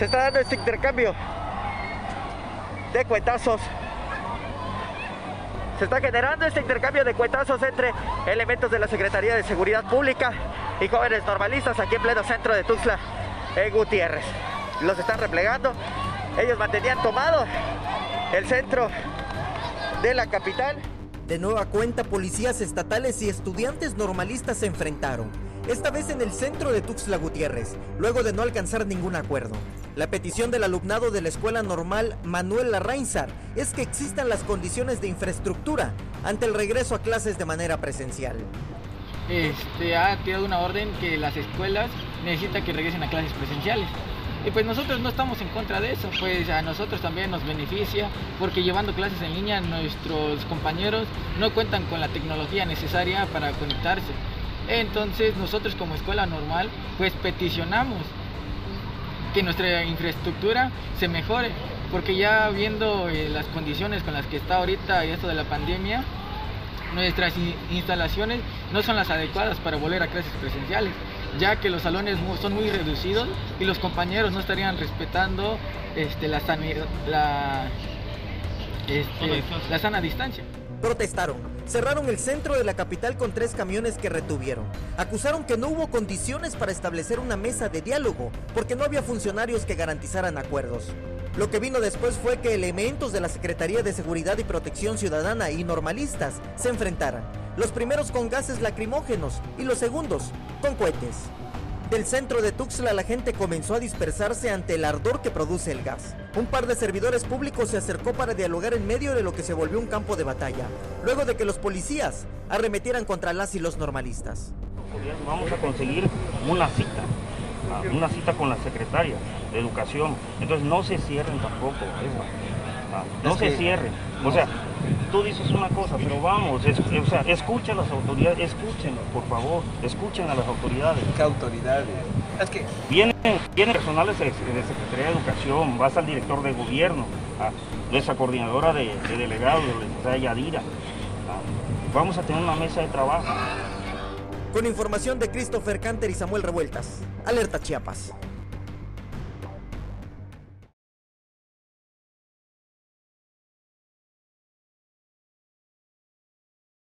se está dando este intercambio de cuetazos. Se está generando este intercambio de cuetazos entre elementos de la Secretaría de Seguridad Pública y jóvenes normalistas aquí en pleno centro de Tuxtla, en Gutiérrez. Los están replegando. Ellos mantenían tomado el centro de la capital. De nueva cuenta, policías estatales y estudiantes normalistas se enfrentaron, esta vez en el centro de Tuxtla Gutiérrez, luego de no alcanzar ningún acuerdo. La petición del alumnado de la Escuela Normal Manuel Larrainzar es que existan las condiciones de infraestructura ante el regreso a clases de manera presencial. Este, ha tirado una orden que las escuelas necesitan que regresen a clases presenciales. Y pues nosotros no estamos en contra de eso, pues a nosotros también nos beneficia porque llevando clases en línea nuestros compañeros no cuentan con la tecnología necesaria para conectarse. Entonces nosotros como escuela normal pues peticionamos que nuestra infraestructura se mejore, porque ya viendo eh, las condiciones con las que está ahorita y esto de la pandemia, nuestras instalaciones no son las adecuadas para volver a clases presenciales, ya que los salones son muy reducidos y los compañeros no estarían respetando este, la, la, este, la sana distancia. Protestaron, cerraron el centro de la capital con tres camiones que retuvieron. Acusaron que no hubo condiciones para establecer una mesa de diálogo porque no había funcionarios que garantizaran acuerdos. Lo que vino después fue que elementos de la Secretaría de Seguridad y Protección Ciudadana y normalistas se enfrentaran. Los primeros con gases lacrimógenos y los segundos con cohetes. Del centro de Tuxtla la gente comenzó a dispersarse ante el ardor que produce el gas. Un par de servidores públicos se acercó para dialogar en medio de lo que se volvió un campo de batalla, luego de que los policías arremetieran contra las y los normalistas. Vamos a conseguir una cita, una cita con la secretaria de Educación. Entonces no se cierren tampoco, no se cierren. O sea, tú dices una cosa, pero vamos, o sea, escuchen a las autoridades, escuchen, por favor, escuchen a las autoridades. ¿Qué autoridades? Es que vienen, vienen personales de, Secretaría de Educación, vas al director de gobierno, a esa coordinadora de, delegados, la Yadira. Vamos a tener una mesa de trabajo. Con información de Christopher Canter y Samuel Revueltas, Alerta Chiapas.